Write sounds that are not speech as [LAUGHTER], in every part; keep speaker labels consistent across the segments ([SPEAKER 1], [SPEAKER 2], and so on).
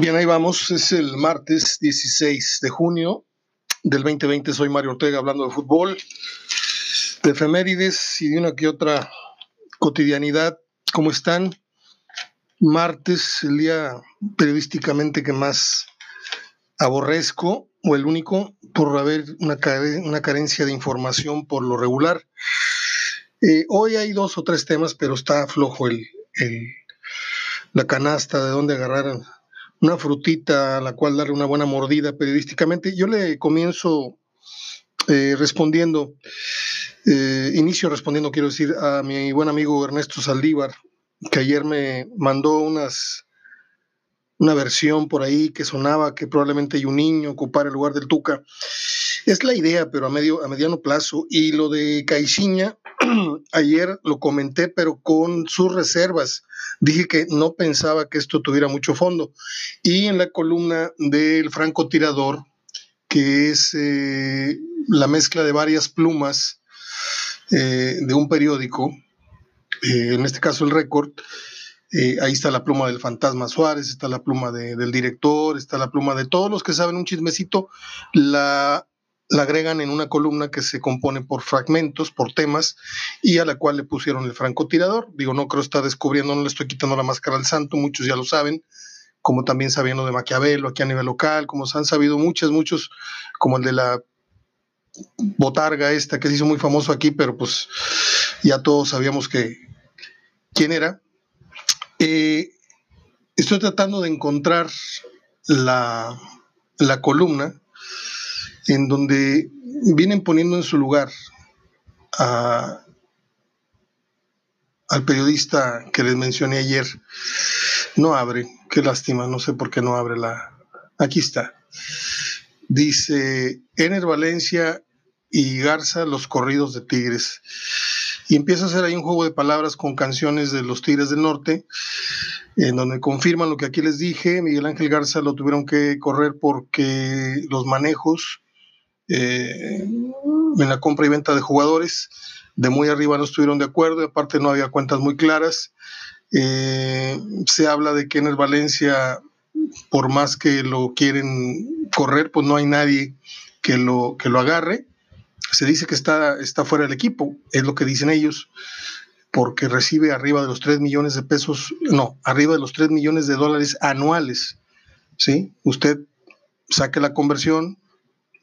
[SPEAKER 1] Bien, ahí vamos. Es el martes 16 de junio del 2020. Soy Mario Ortega hablando de fútbol, de efemérides y de una que otra cotidianidad. ¿Cómo están? Martes, el día periodísticamente que más aborrezco, o el único, por haber una, una carencia de información por lo regular. Eh, hoy hay dos o tres temas, pero está flojo el, el la canasta de dónde agarrar una frutita a la cual darle una buena mordida periodísticamente. Yo le comienzo eh, respondiendo, eh, inicio respondiendo, quiero decir, a mi buen amigo Ernesto Saldívar, que ayer me mandó unas una versión por ahí que sonaba que probablemente hay un niño ocupar el lugar del Tuca. Es la idea, pero a medio a mediano plazo. Y lo de Caixinha, [CLEARS THROAT] ayer lo comenté, pero con sus reservas. Dije que no pensaba que esto tuviera mucho fondo. Y en la columna del francotirador, que es eh, la mezcla de varias plumas eh, de un periódico, eh, en este caso el récord, ahí está la pluma del fantasma Suárez, está la pluma del director, está la pluma de todos los que saben un chismecito, la la agregan en una columna que se compone por fragmentos, por temas, y a la cual le pusieron el francotirador. Digo, no creo estar descubriendo, no le estoy quitando la máscara al santo, muchos ya lo saben, como también sabiendo de Maquiavelo aquí a nivel local, como se han sabido muchos, muchos, como el de la botarga esta que se hizo muy famoso aquí, pero pues ya todos sabíamos que quién era. Eh, estoy tratando de encontrar la, la columna en donde vienen poniendo en su lugar al periodista que les mencioné ayer. No abre, qué lástima, no sé por qué no abre la... Aquí está. Dice Ener Valencia y Garza, los corridos de Tigres. Y empieza a hacer ahí un juego de palabras con canciones de los Tigres del Norte, en donde confirman lo que aquí les dije. Miguel Ángel Garza lo tuvieron que correr porque los manejos eh, en la compra y venta de jugadores. De muy arriba no estuvieron de acuerdo, aparte no había cuentas muy claras. Eh, se habla de que en el Valencia, por más que lo quieren correr, pues no hay nadie que lo, que lo agarre. Se dice que está, está fuera del equipo, es lo que dicen ellos, porque recibe arriba de los 3 millones de pesos, no, arriba de los 3 millones de dólares anuales. ¿sí? Usted saque la conversión,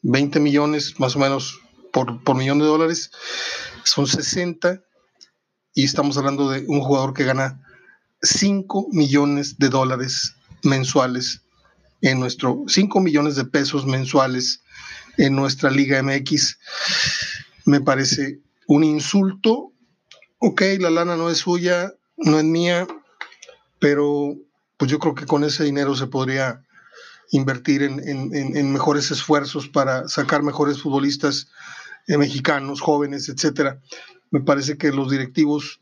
[SPEAKER 1] 20 millones más o menos por, por millón de dólares, son 60 y estamos hablando de un jugador que gana 5 millones de dólares mensuales en nuestro 5 millones de pesos mensuales en nuestra Liga MX. Me parece un insulto. Ok, la lana no es suya, no es mía, pero pues yo creo que con ese dinero se podría invertir en, mejores esfuerzos para sacar mejores futbolistas eh, mexicanos, jóvenes, etcétera. Me parece que los directivos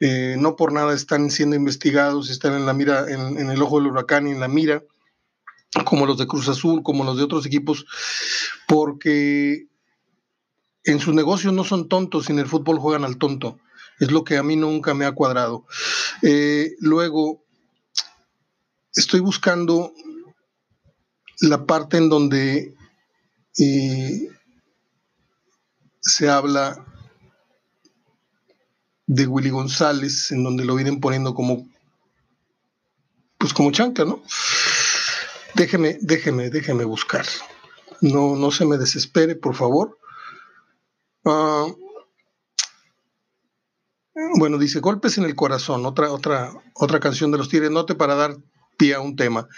[SPEAKER 1] eh, no por nada están siendo investigados, están en la mira, en, el ojo del huracán y en la mira, como los de Cruz Azul, como los de otros equipos, porque en sus negocios no son tontos y en el fútbol juegan al tonto. Es lo que a mí nunca me ha cuadrado. Eh, luego, estoy buscando la parte en donde eh, se habla de Willy González, en donde lo vienen poniendo como, pues como chanca, ¿no? Déjeme, déjeme, déjeme buscar. No, no se me desespere, por favor. Ah, bueno, dice Golpes en el Corazón, otra, otra, otra canción de los Tigres Note para dar pie a un tema.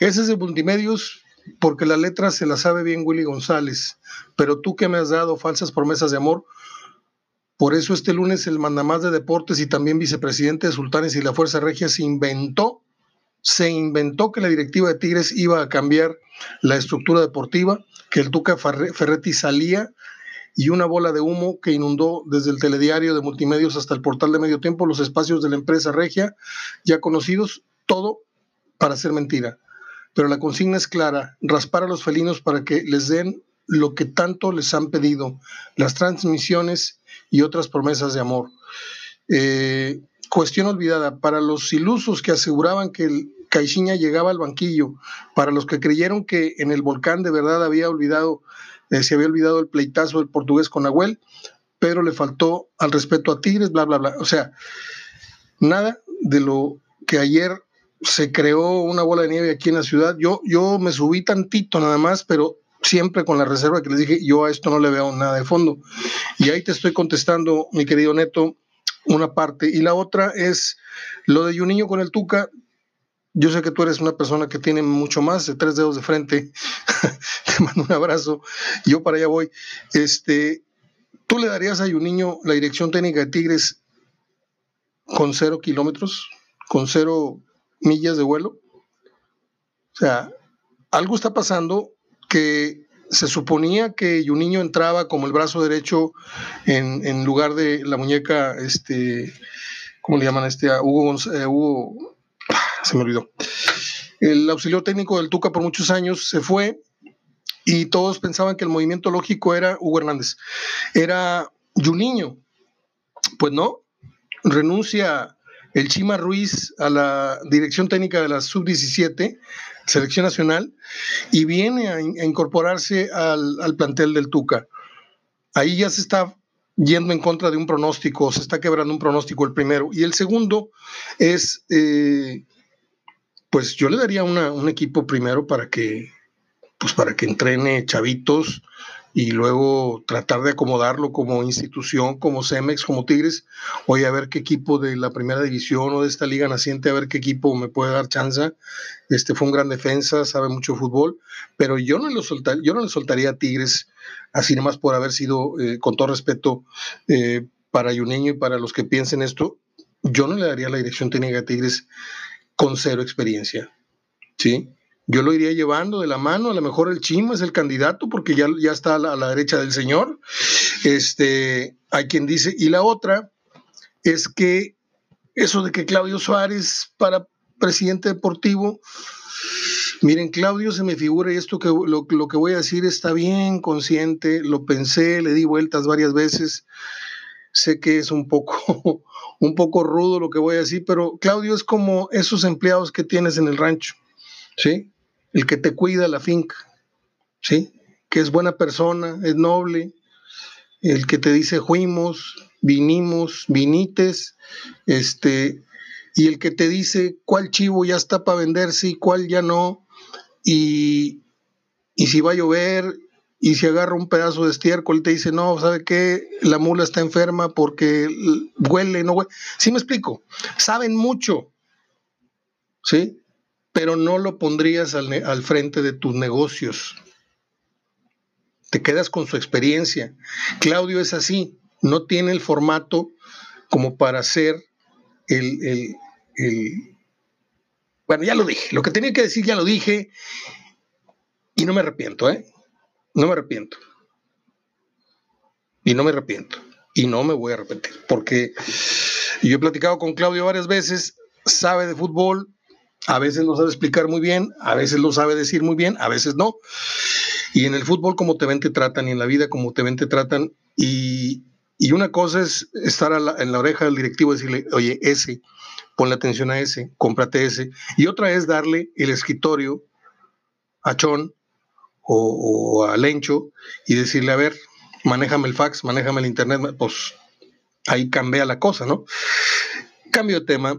[SPEAKER 1] Ese es de multimedios porque la letra se la sabe bien Willy González, pero tú que me has dado falsas promesas de amor, por eso este lunes el mandamás de deportes y también vicepresidente de Sultanes y la Fuerza Regia se inventó, se inventó que la directiva de Tigres iba a cambiar la estructura deportiva, que el Tuca Ferretti salía y una bola de humo que inundó desde el telediario de multimedios hasta el portal de medio tiempo los espacios de la empresa Regia, ya conocidos, todo para ser mentira pero la consigna es clara, raspar a los felinos para que les den lo que tanto les han pedido, las transmisiones y otras promesas de amor. Eh, cuestión olvidada, para los ilusos que aseguraban que Caixinha llegaba al banquillo. Para los que creyeron que en el volcán de verdad había olvidado, eh, se había olvidado el pleitazo del portugués con Nahuel, pero le faltó al respeto a Tigres, bla, bla, bla. O sea, nada de lo que ayer se creó una bola de nieve aquí en la ciudad. Yo, yo me subí tantito nada más, pero siempre con la reserva que les dije, yo a esto no le veo nada de fondo. Y ahí te estoy contestando, mi querido Neto, una parte. Y la otra es lo de un niño con el Tuca. Yo sé que tú eres una persona que tiene mucho más de tres dedos de frente. [LAUGHS] te mando un abrazo. Yo para allá voy. Este, ¿Tú le darías a un niño la dirección técnica de Tigres con cero kilómetros, con cero millas de vuelo? O sea, algo está pasando que se suponía que Juninho entraba como el brazo derecho en, lugar de la muñeca, este, ¿cómo le llaman este? Hugo, eh, Hugo, se me olvidó. El auxiliar técnico del Tuca por muchos años se fue y todos pensaban que el movimiento lógico era Hugo Hernández, era Juninho. Pues no, renuncia el Chima Ruiz a la dirección técnica de la sub-17 selección nacional y viene a, incorporarse al, plantel del Tuca. Ahí ya se está yendo en contra de un pronóstico, se está quebrando un pronóstico el primero. Y el segundo es, eh, pues yo le daría un equipo primero para que, pues para que entrene chavitos, y luego tratar de acomodarlo como institución, como Cemex, como Tigres, oye, a ver qué equipo de la primera división o de esta liga naciente, a ver qué equipo me puede dar chance. Este fue un gran defensa, sabe mucho fútbol, pero yo no, lo soltar, yo no le soltaría a Tigres, así nomás por haber sido, eh, con todo respeto, eh, para Yuneño y para los que piensen esto, yo no le daría la dirección técnica a Tigres con cero experiencia. ¿Sí? Yo lo iría llevando de la mano, a lo mejor el Chima es el candidato porque ya, ya está a la, derecha del señor. Este, hay quien dice, y la otra es que eso de que Claudio Suárez para presidente deportivo, miren, Claudio se me figura, y esto que lo, lo que voy a decir está bien consciente, lo pensé, le di vueltas varias veces, sé que es un poco, [LAUGHS] un poco rudo lo que voy a decir, pero Claudio es como esos empleados que tienes en el rancho, ¿sí? El que te cuida la finca, ¿sí? Que es buena persona, es noble, el que te dice fuimos, vinimos, vinites, este, y el que te dice cuál chivo ya está para venderse y cuál ya no, y, y si va a llover, y si agarra un pedazo de estiércol te dice, no, ¿sabe qué? La mula está enferma porque huele, no huele. Sí me explico, saben mucho, ¿sí? Pero no lo pondrías al, frente de tus negocios. Te quedas con su experiencia. Claudio es así, no tiene el formato como para ser el, Bueno, ya lo dije, lo que tenía que decir ya lo dije y no me arrepiento, ¿eh? No me arrepiento. Y no me arrepiento. Y no me voy a arrepentir, porque yo he platicado con Claudio varias veces, sabe de fútbol, a veces lo sabe explicar muy bien, a veces lo sabe decir muy bien, a veces no. Y en el fútbol como te ven te tratan y en la vida como te ven te tratan. Y, una cosa es estar en la oreja del directivo y decirle, oye, ese, ponle atención a ese, cómprate ese. Y otra es darle el escritorio a Chon o, o a Lencho y decirle, a ver, manéjame el fax, manéjame el internet, pues ahí cambia la cosa, ¿no? Cambio de tema,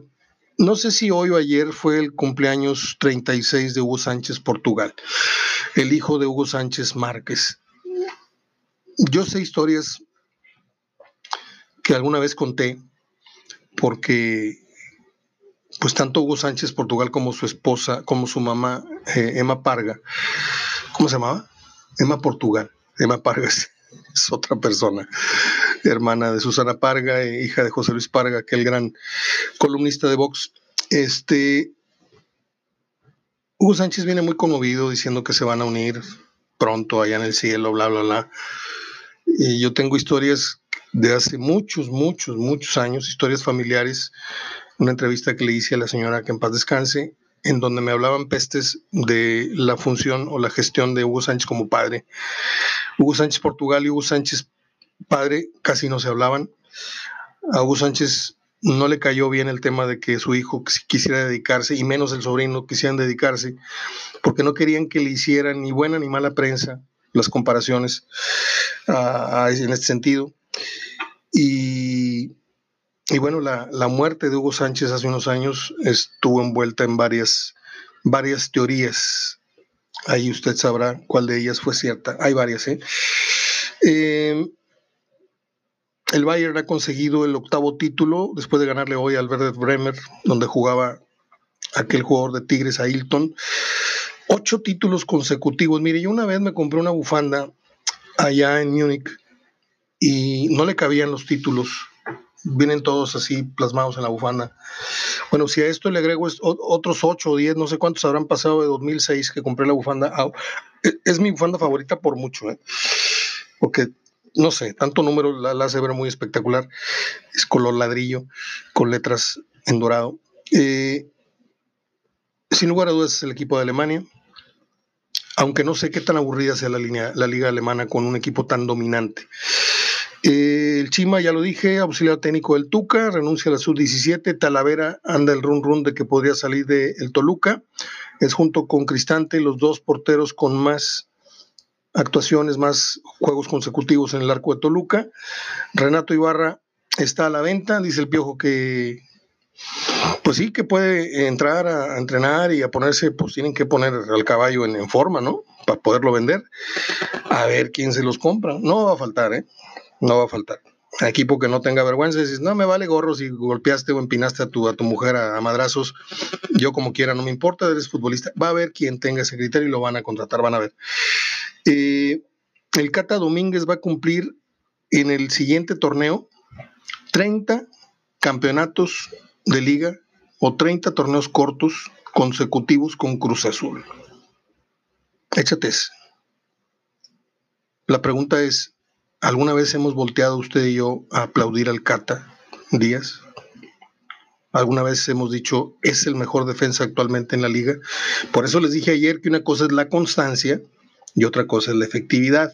[SPEAKER 1] no sé si hoy o ayer fue el cumpleaños 36 de Hugo Sánchez Portugal, el hijo de Hugo Sánchez Márquez. Yo sé historias que alguna vez conté porque pues tanto Hugo Sánchez Portugal como su esposa, como su mamá, eh, Emma Parga, ¿cómo se llamaba? Emma Portugal, Emma Parga es otra persona hermana de Susana Parga, e hija de José Luis Parga, aquel gran columnista de Vox. Este, Hugo Sánchez viene muy conmovido diciendo que se van a unir pronto allá en el cielo, bla, bla, bla. Y yo tengo historias de hace muchos, muchos, muchos años, historias familiares, una entrevista que le hice a la señora que en paz descanse, en donde me hablaban pestes de la función o la gestión de Hugo Sánchez como padre. Hugo Sánchez Portugal y Hugo Sánchez padre casi no se hablaban. A Hugo Sánchez no le cayó bien el tema de que su hijo quisiera dedicarse, y menos el sobrino quisieran dedicarse, porque no querían que le hicieran ni buena ni mala prensa las comparaciones en este sentido. Y, y bueno, la, la, muerte de Hugo Sánchez hace unos años estuvo envuelta en varias, varias teorías. Ahí usted sabrá cuál de ellas fue cierta. Hay varias, ¿eh? eh el Bayern ha conseguido el octavo título después de ganarle hoy al Werder Bremer, donde jugaba aquel jugador de Tigres, Ailton. Ocho títulos consecutivos. Mire, yo una vez me compré una bufanda allá en Múnich y no le cabían los títulos. Vienen todos así plasmados en la bufanda. Bueno, si a esto le agrego otros ocho o diez, no sé cuántos habrán pasado de 2006 que compré la bufanda. Es mi bufanda favorita por mucho, ¿eh? porque no sé, tanto número la, hace ver muy espectacular. Es color ladrillo, con letras en dorado. Eh, sin lugar a dudas es el equipo de Alemania, aunque no sé qué tan aburrida sea la, línea, la liga alemana con un equipo tan dominante. Eh, el Chima, ya lo dije, auxiliar técnico del Tuca, renuncia a la sub-17. Talavera anda el run run de que podría salir del el Toluca. Es junto con Cristante los dos porteros con más actuaciones, más juegos consecutivos en el arco de Toluca. Renato Ibarra está a la venta, dice el Piojo que, pues sí, que puede entrar a, entrenar y a ponerse, pues tienen que poner al caballo en, forma, ¿no? Para poderlo vender. A ver quién se los compra. No va a faltar, ¿eh? No va a faltar. Equipo que no tenga vergüenza, dices, no me vale gorro si golpeaste o empinaste a tu, a tu mujer a, madrazos, yo como quiera, no me importa, eres futbolista. Va a haber quien tenga ese criterio y lo van a contratar, van a ver. Eh, el Cata Domínguez va a cumplir en el siguiente torneo 30 campeonatos de liga o 30 torneos cortos consecutivos con Cruz Azul. Échate La pregunta es, ¿alguna vez hemos volteado usted y yo a aplaudir al Cata Díaz? Alguna vez hemos dicho, es el mejor defensa actualmente en la liga. Por eso les dije ayer que una cosa es la constancia y otra cosa es la efectividad.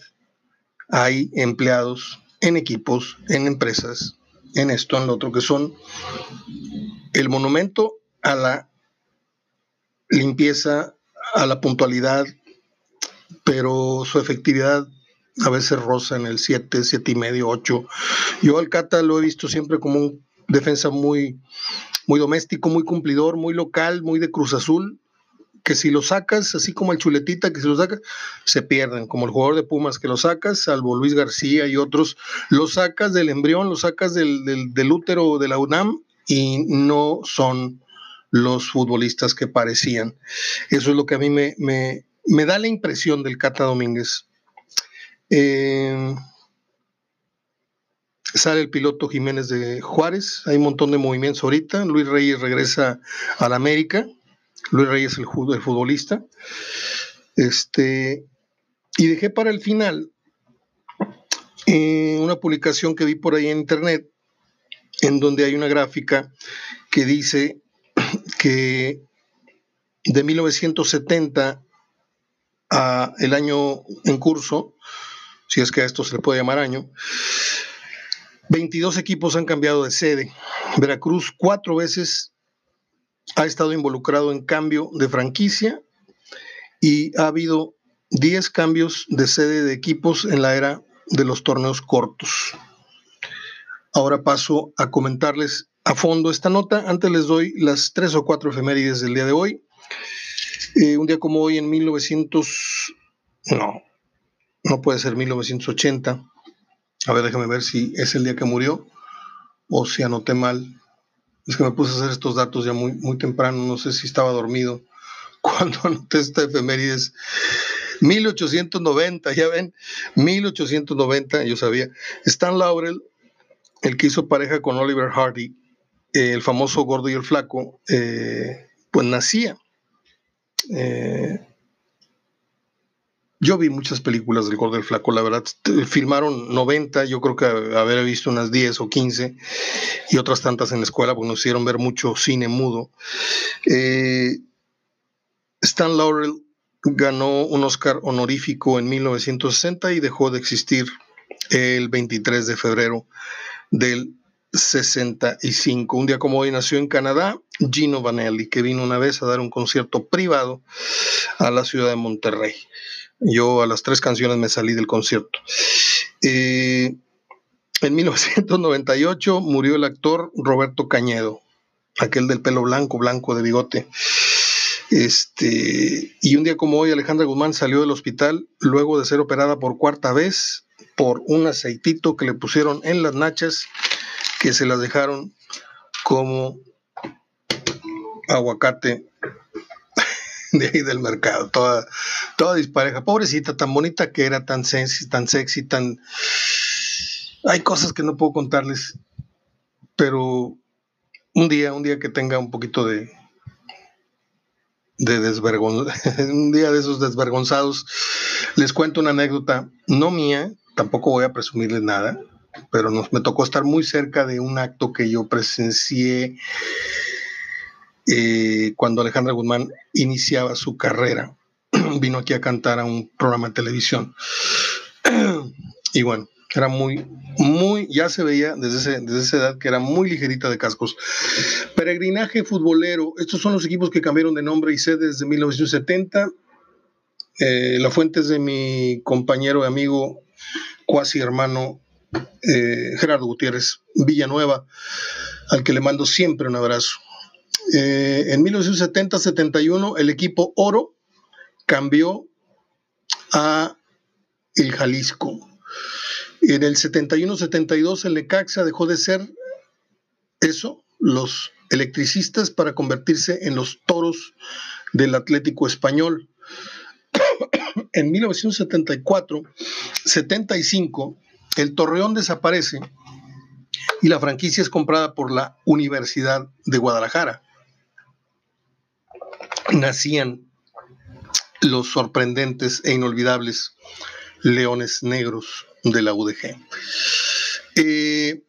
[SPEAKER 1] Hay empleados en equipos, en empresas, en esto, en lo otro, que son el monumento a la limpieza, a la puntualidad, pero su efectividad a veces rosa en el 7, 7 y medio, 8. Yo al Cata lo he visto siempre como un defensa muy, muy doméstico, muy cumplidor, muy local, muy de Cruz Azul, que si lo sacas, así como el chuletita que si lo sacas, se pierden, como el jugador de Pumas que lo sacas, salvo Luis García y otros, lo sacas del embrión, lo sacas del, del, útero de la UNAM y no son los futbolistas que parecían. Eso es lo que a mí me, me, da la impresión del Cata Domínguez. Eh, sale el piloto Jiménez de Juárez, hay un montón de movimientos ahorita, Luis Reyes regresa al América, Luis Reyes, el, futbolista. Este, y dejé para el final eh, una publicación que vi por ahí en internet, en donde hay una gráfica que dice [CLEARS THROAT] que de 1970 a el año en curso, si es que a esto se le puede llamar año, 22 equipos han cambiado de sede. Veracruz cuatro veces ha estado involucrado en cambio de franquicia y ha habido 10 cambios de sede de equipos en la era de los torneos cortos. Ahora paso a comentarles a fondo esta nota. Antes les doy las tres o cuatro efemérides del día de hoy. Eh, un día como hoy en 1900, no, no puede ser 1980. A ver, déjame ver si es el día que murió o si anoté mal. Es que me puse a hacer estos datos ya muy, muy temprano, no sé si estaba dormido [LAUGHS] cuando anoté esta efemérides. 1890, ya ven, 1890, yo sabía. Stan Laurel, el que hizo pareja con Oliver Hardy, el famoso gordo y el flaco, eh, pues nacía. Eh, yo vi muchas películas del Gordo del Flaco, la verdad. Filmaron 90, yo creo que haber visto unas 10 o 15 y otras tantas en la escuela, porque nos hicieron ver mucho cine mudo. Eh, Stan Laurel ganó un Oscar honorífico en 1960 y dejó de existir el 23 de febrero del 65. Un día como hoy nació en Canadá Gino Vanelli, que vino una vez a dar un concierto privado a la ciudad de Monterrey. Yo a las tres canciones me salí del concierto. Eh, en 1998 murió el actor Roberto Cañedo, aquel del pelo blanco, blanco de bigote. Este, y un día como hoy, Alejandra Guzmán salió del hospital luego de ser operada por cuarta vez por un aceitito que le pusieron en las nachas que se las dejaron como aguacate [LAUGHS] de ahí del mercado, toda, toda dispareja. Pobrecita, tan bonita que era, tan sexy, tan sexy, tan... Hay cosas que no puedo contarles, pero un día, un día que tenga un poquito de, de [LAUGHS] un día de esos desvergonzados, les cuento una anécdota, no mía, tampoco voy a presumirles nada, pero nos, me tocó estar muy cerca de un acto que yo presencié eh, cuando Alejandra Guzmán iniciaba su carrera. [CLEARS THROAT] Vino aquí a cantar a un programa de televisión. [CLEARS THROAT] y bueno, era muy, muy, ya se veía desde, desde, esa edad que era muy ligerita de cascos. Peregrinaje futbolero, estos son los equipos que cambiaron de nombre y sede desde 1970. Eh, la fuente es de mi compañero y amigo, cuasi hermano eh, Gerardo Gutiérrez Villanueva, al que le mando siempre un abrazo. Eh, en 1970-71 el equipo Oro cambió a el Jalisco. En el 71-72 el Necaxa dejó de ser eso, los electricistas, para convertirse en los toros del Atlético Español. [COUGHS] en 1974-75 el Torreón desaparece y la franquicia es comprada por la Universidad de Guadalajara nacían los sorprendentes e inolvidables leones negros de la UDG. Eh,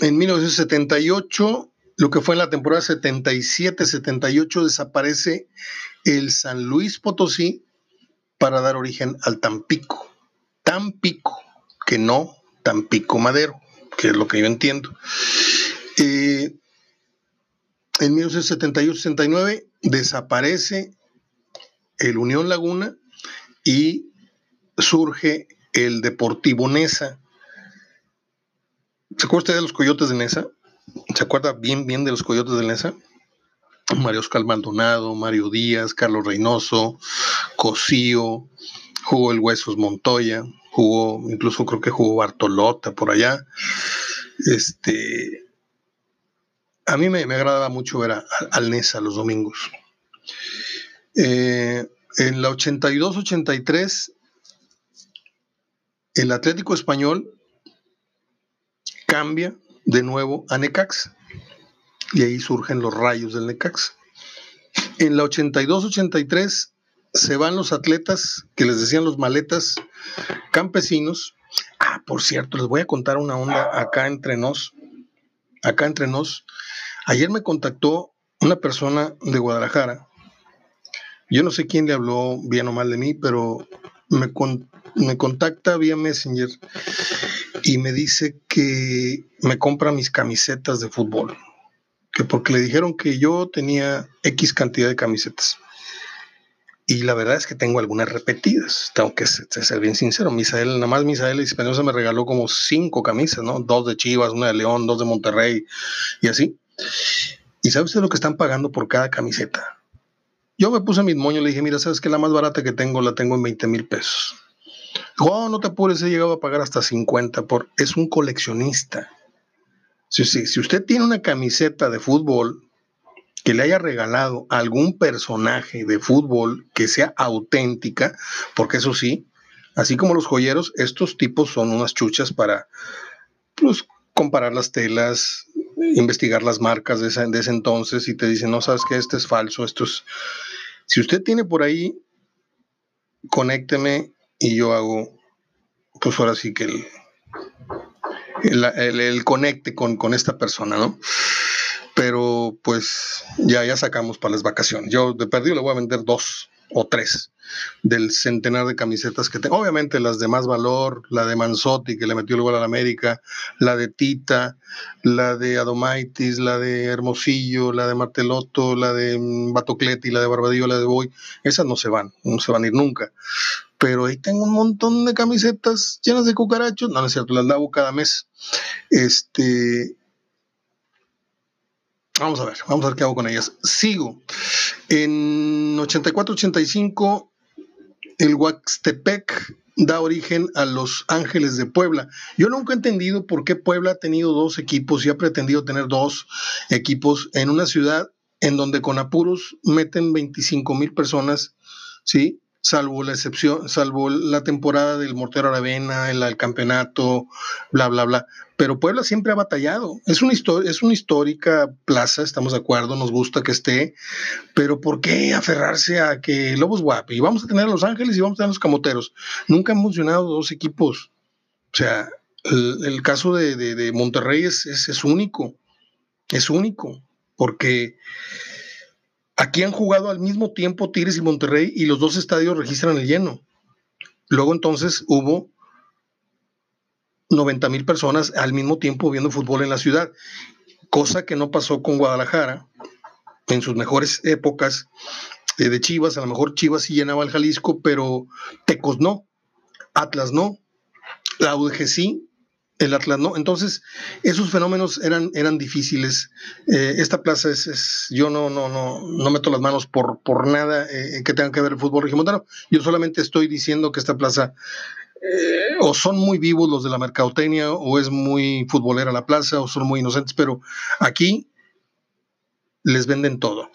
[SPEAKER 1] en 1978, lo que fue en la temporada 77-78, desaparece el San Luis Potosí para dar origen al Tampico. Tampico, que no Tampico Madero, que es lo que yo entiendo. Eh, en 1978-69 desaparece el Unión Laguna y surge el Deportivo Nesa. ¿Se acuerda usted de los Coyotes de Nesa? ¿Se acuerda bien, bien de los Coyotes de Nesa? Mario Oscar Maldonado, Mario Díaz, Carlos Reynoso, Cosío, jugó el Huesos Montoya, jugó, incluso creo que jugó Bartolota por allá. Este, a mí me, agradaba mucho ver al Nesa los domingos. Eh, en la 82-83, el Atlético Español cambia de nuevo a Necax y ahí surgen los rayos del Necax. En la 82-83 se van los atletas que les decían los maletas campesinos. Ah, por cierto, les voy a contar una onda acá entre nos. Acá entre nos. Ayer me contactó una persona de Guadalajara. Yo no sé quién le habló bien o mal de mí, pero me, me contacta vía Messenger y me dice que me compra mis camisetas de fútbol. Que porque le dijeron que yo tenía X cantidad de camisetas. Y la verdad es que tengo algunas repetidas, tengo que ser bien sincero. Misael, nada más Misael Espinosa me regaló como cinco camisas, ¿no? Dos de Chivas, una de León, dos de Monterrey y así. ¿Y sabe usted lo que están pagando por cada camiseta? Yo me puse mis moños y le dije, mira, ¿sabes que La más barata que tengo la tengo en 20 mil pesos. oh, no te apures, he llegado a pagar hasta 50 por... Es un coleccionista. Si, si usted tiene una camiseta de fútbol que le haya regalado a algún personaje de fútbol que sea auténtica, porque eso sí, así como los joyeros, estos tipos son unas chuchas para pues, comparar las telas, investigar las marcas de, ese entonces y te dicen, no sabes que este es falso, esto es... Si usted tiene por ahí, conécteme y yo hago, pues ahora sí que el, el, conecte con, con, esta persona, ¿no? Pero pues ya, ya sacamos para las vacaciones. Yo de perdido le voy a vender dos o tres. Del centenar de camisetas que tengo. Obviamente las de más valor, la de Manzotti que le metió el gol a la América, la de Tita, la de Adomaitis, la de Hermosillo, la de Martelotto, la de mm, Batocleti, la de Barbadillo, la de Boy, esas no se van, no se van a ir nunca. Pero ahí tengo un montón de camisetas llenas de cucarachos, no, no es cierto, las lavo cada mes. Este, Vamos a ver, vamos a ver qué hago con ellas. Sigo. En 84-85, el Huaxtepec da origen a los Ángeles de Puebla. Yo nunca he entendido por qué Puebla ha tenido dos equipos y ha pretendido tener dos equipos en una ciudad en donde con apuros meten 25 mil personas, ¿sí? Salvo la excepción, salvo la temporada del Mortero Aravena, el, el, campeonato, bla, bla, bla. Pero Puebla siempre ha batallado. Es una, es una histórica plaza, estamos de acuerdo, nos gusta que esté, pero ¿por qué aferrarse a que Lobos Guapi? Y vamos a tener a Los Ángeles y vamos a tener a los Camoteros. Nunca han funcionado dos equipos. O sea, el, caso de, Monterrey es único, es único, porque Aquí han jugado al mismo tiempo Tigres y Monterrey y los dos estadios registran el lleno. Luego entonces hubo 90 mil personas al mismo tiempo viendo fútbol en la ciudad, cosa que no pasó con Guadalajara en sus mejores épocas eh, de Chivas. A lo mejor Chivas sí llenaba el Jalisco, pero Tecos no, Atlas no, la UDG sí, el Atlas no. Entonces, esos fenómenos eran, eran difíciles. Eh, esta plaza es, yo no, no, no, no meto las manos por, por nada eh, que tenga que ver el fútbol regimontano. Yo solamente estoy diciendo que esta plaza eh, o son muy vivos los de la mercadotecnia, o es muy futbolera la plaza, o son muy inocentes, pero aquí les venden todo.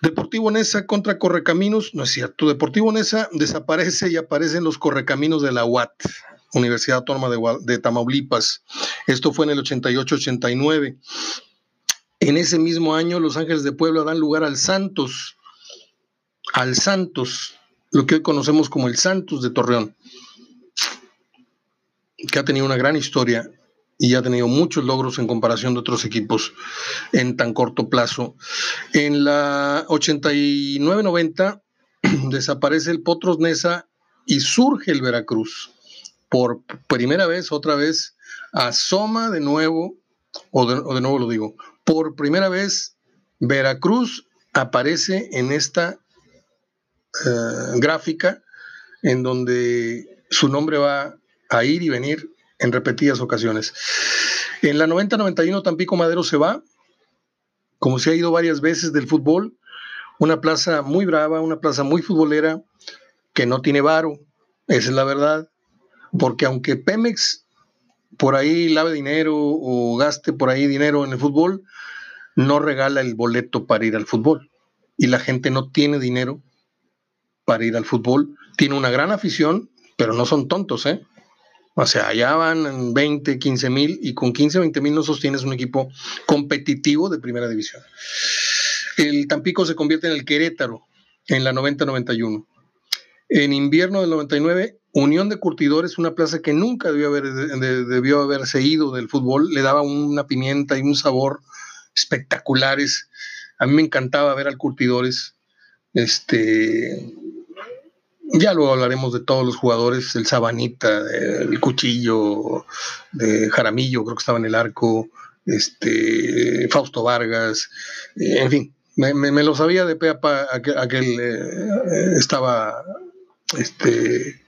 [SPEAKER 1] Deportivo Nesa contra Correcaminos, no es cierto. Deportivo Nesa desaparece y aparecen los Correcaminos de la UAT. Universidad Autónoma de, Tamaulipas. Esto fue en el 88-89. En ese mismo año, Los Ángeles de Puebla dan lugar al Santos, al Santos, lo que hoy conocemos como el Santos de Torreón, que ha tenido una gran historia y ha tenido muchos logros en comparación de otros equipos en tan corto plazo. En la 89-90 [CLEARS THROAT] desaparece el Potros Nesa y surge el Veracruz por primera vez, otra vez, asoma de nuevo, o de, nuevo lo digo, por primera vez Veracruz aparece en esta eh, gráfica en donde su nombre va a ir y venir en repetidas ocasiones. En la 90-91 Tampico Madero se va, como se ha ido varias veces del fútbol, una plaza muy brava, una plaza muy futbolera, que no tiene varo, esa es la verdad, porque aunque Pemex por ahí lave dinero o gaste por ahí dinero en el fútbol, no regala el boleto para ir al fútbol. Y la gente no tiene dinero para ir al fútbol. Tiene una gran afición, pero no son tontos, ¿eh? O sea, allá van 20, 15 mil y con 15, 20 mil no sostienes un equipo competitivo de primera división. El Tampico se convierte en el Querétaro en la 90-91. En invierno del 99 Unión de Curtidores, una plaza que nunca debió, haber, haberse ido del fútbol, le daba una pimienta y un sabor espectaculares. A mí me encantaba ver al Curtidores. Este, ya luego hablaremos de todos los jugadores, el Sabanita, el Cuchillo, de Jaramillo, creo que estaba en el arco, este, Fausto Vargas, en fin, me, lo sabía de Peapa aquel, eh, estaba este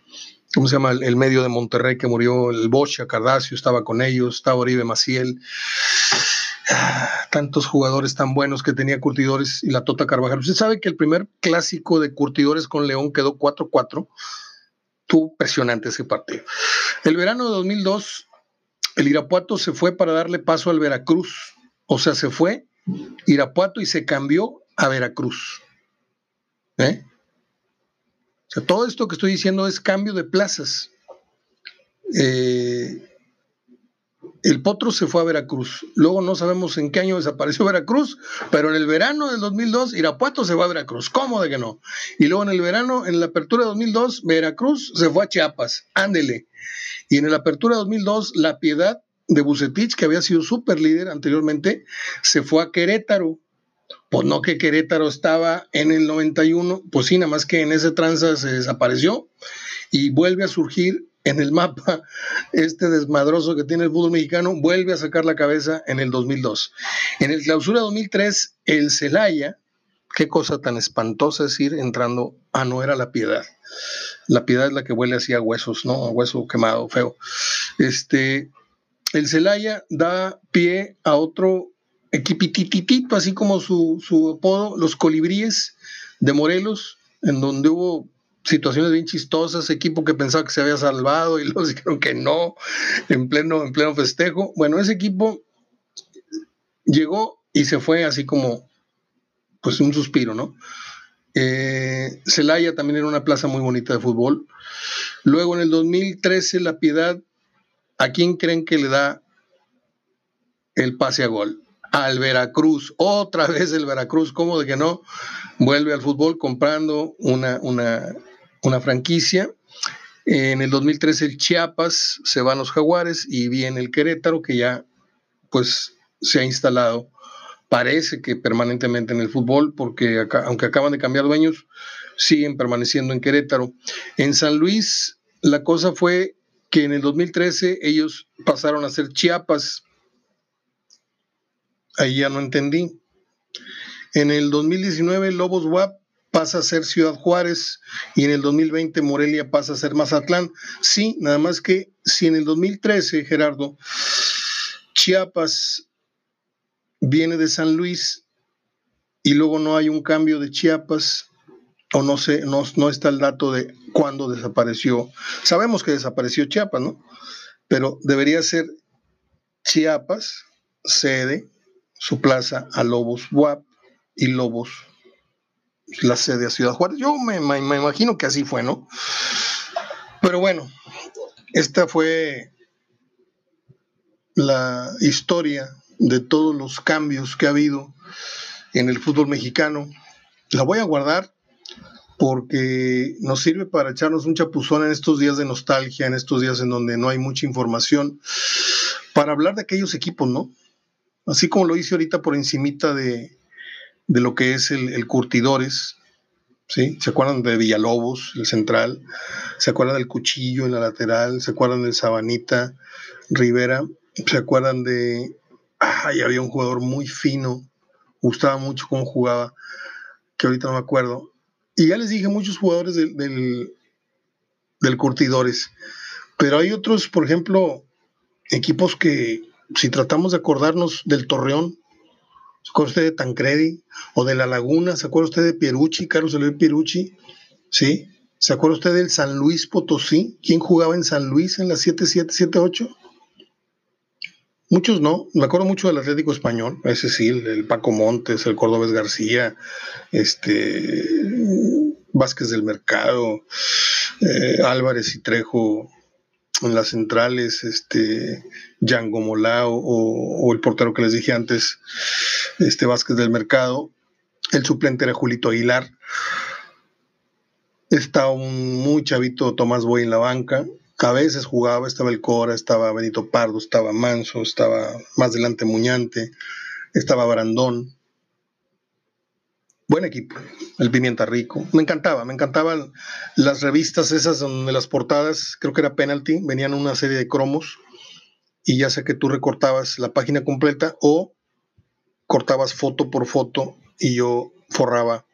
[SPEAKER 1] ¿cómo se llama? El, medio de Monterrey que murió, el Bocha, Cardacio, estaba con ellos, estaba Oribe Maciel. [SIGHS] Tantos jugadores tan buenos que tenía Curtidores y la Tota Carvajal. Usted sabe que el primer clásico de Curtidores con León quedó 4-4. Tuvo impresionante ese partido. El verano de 2002, el Irapuato se fue para darle paso al Veracruz. O sea, se fue Irapuato y se cambió a Veracruz. ¿Eh? Todo esto que estoy diciendo es cambio de plazas. Eh, el Potro se fue a Veracruz. Luego no sabemos en qué año desapareció Veracruz, pero en el verano del 2002 Irapuato se fue a Veracruz. ¿Cómo de que no? Y luego en el verano, en la apertura de 2002, Veracruz se fue a Chiapas. Ándele. Y en la apertura de 2002, La Piedad de Bucetich, que había sido súper líder anteriormente, se fue a Querétaro. Pues no que Querétaro estaba en el 91, pues sí, nada más que en ese tranza se desapareció y vuelve a surgir en el [LAUGHS] mapa este desmadroso que tiene el fútbol mexicano, vuelve a sacar la cabeza en el 2002. En el clausura 2003, el Celaya, qué cosa tan espantosa es ir entrando a no era la piedad. La piedad es la que huele así a huesos, ¿no? A hueso quemado, feo. Este, el Celaya da pie a otro equipititito, así como su, su apodo, los colibríes de Morelos, en donde hubo situaciones bien chistosas, equipo que pensaba que se había salvado y [LAUGHS] luego dijeron que no, en pleno, en pleno festejo. Bueno, ese equipo llegó y se fue así como, pues un suspiro, ¿no? Eh, Celaya también era una plaza muy bonita de fútbol. Luego en el 2013 La Piedad, ¿a quién creen que le da el pase a gol? Al Veracruz, otra vez el Veracruz, ¿cómo de que no? Vuelve al fútbol comprando una, una, una franquicia. En el 2013 el Chiapas se van los Jaguares y viene el Querétaro que ya pues se ha instalado, parece que permanentemente en el fútbol, porque aunque acaban de cambiar dueños, siguen permaneciendo en Querétaro. En San Luis la cosa fue que en el 2013 ellos pasaron a ser Chiapas. Ahí ya no entendí. En el 2019 Lobos WAP pasa a ser Ciudad Juárez y en el 2020 Morelia pasa a ser Mazatlán. Sí, nada más que si en el 2013, Gerardo, Chiapas viene de San Luis y luego no hay un cambio de Chiapas, o no sé, no, no está el dato de cuándo desapareció. Sabemos que desapareció Chiapas, ¿no? Pero debería ser Chiapas, sede, su plaza a Lobos WAP y Lobos la sede a Ciudad Juárez. Yo me, imagino que así fue, ¿no? Pero bueno, esta fue la historia de todos los cambios que ha habido en el fútbol mexicano. La voy a guardar porque nos sirve para echarnos un chapuzón en estos días de nostalgia, en estos días en donde no hay mucha información, para hablar de aquellos equipos, ¿no? Así como lo hice ahorita por encimita de, de lo que es el, Curtidores, ¿sí? ¿Se acuerdan de Villalobos, el central? ¿Se acuerdan del Cuchillo en la lateral? ¿Se acuerdan del Sabanita Rivera? ¿Se acuerdan de... Ay, había un jugador muy fino, gustaba mucho cómo jugaba, que ahorita no me acuerdo. Y ya les dije muchos jugadores del, del Curtidores, pero hay otros, por ejemplo, equipos que si tratamos de acordarnos del Torreón, ¿Se acuerda usted de Tancredi? ¿O de La Laguna? ¿Se acuerda usted de Pierucci, Carlos Eloy Pierucci? ¿Sí? ¿Se acuerda usted del San Luis Potosí? ¿Quién jugaba en San Luis en la 7778? Muchos no, me acuerdo mucho del Atlético Español, ese sí, el, Paco Montes, el Cordobés García, este Vázquez del Mercado, eh, Álvarez y Trejo, en las centrales, este, Django Molao o, el portero que les dije antes, este Vázquez del Mercado. El suplente era Julito Aguilar. Estaba un muy chavito Tomás Boy en la banca. A veces jugaba, estaba el Cora, estaba Benito Pardo, estaba Manso, estaba más adelante Muñante, estaba Brandón. Buen equipo, el Pimienta Rico. Me encantaba, me encantaban las revistas esas donde las portadas, creo que era Penalty, venían una serie de cromos y ya sé que tú recortabas la página completa o cortabas foto por foto y yo forraba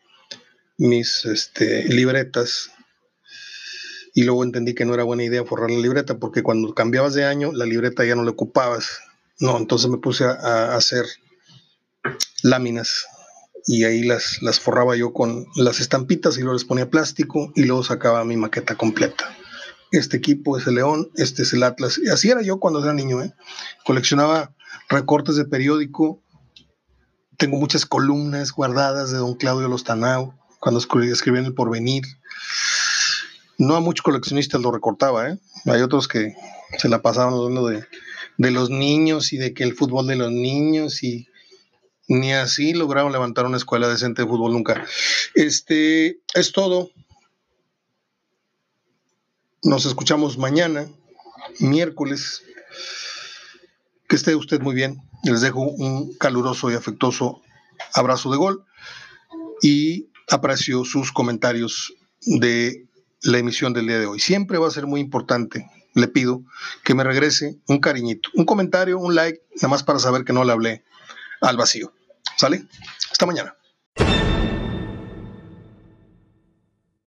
[SPEAKER 1] mis este, libretas y luego entendí que no era buena idea forrar la libreta porque cuando cambiabas de año la libreta ya no la ocupabas. No, entonces me puse a hacer láminas y ahí las, las forraba yo con las estampitas y luego les ponía plástico y luego sacaba mi maqueta completa. Este equipo es el León, este es el Atlas. Y así era yo cuando era niño. ¿eh? Coleccionaba recortes de periódico. Tengo muchas columnas guardadas de don Claudio Lostanao cuando escribía en El Porvenir. No a muchos coleccionistas lo recortaba. ¿eh? Hay otros que se la pasaban hablando de, de los niños y de que el fútbol de los niños y ni así lograron levantar una escuela decente de fútbol nunca. Este es todo. Nos escuchamos mañana, miércoles. Que esté usted muy bien. Les dejo un caluroso y afectuoso abrazo de gol y aprecio sus comentarios de la emisión del día de hoy. Siempre va a ser muy importante, le pido que me regrese un cariñito, un comentario, un like, nada más para saber que no le hablé al vacío. ¿Sale? Hasta mañana.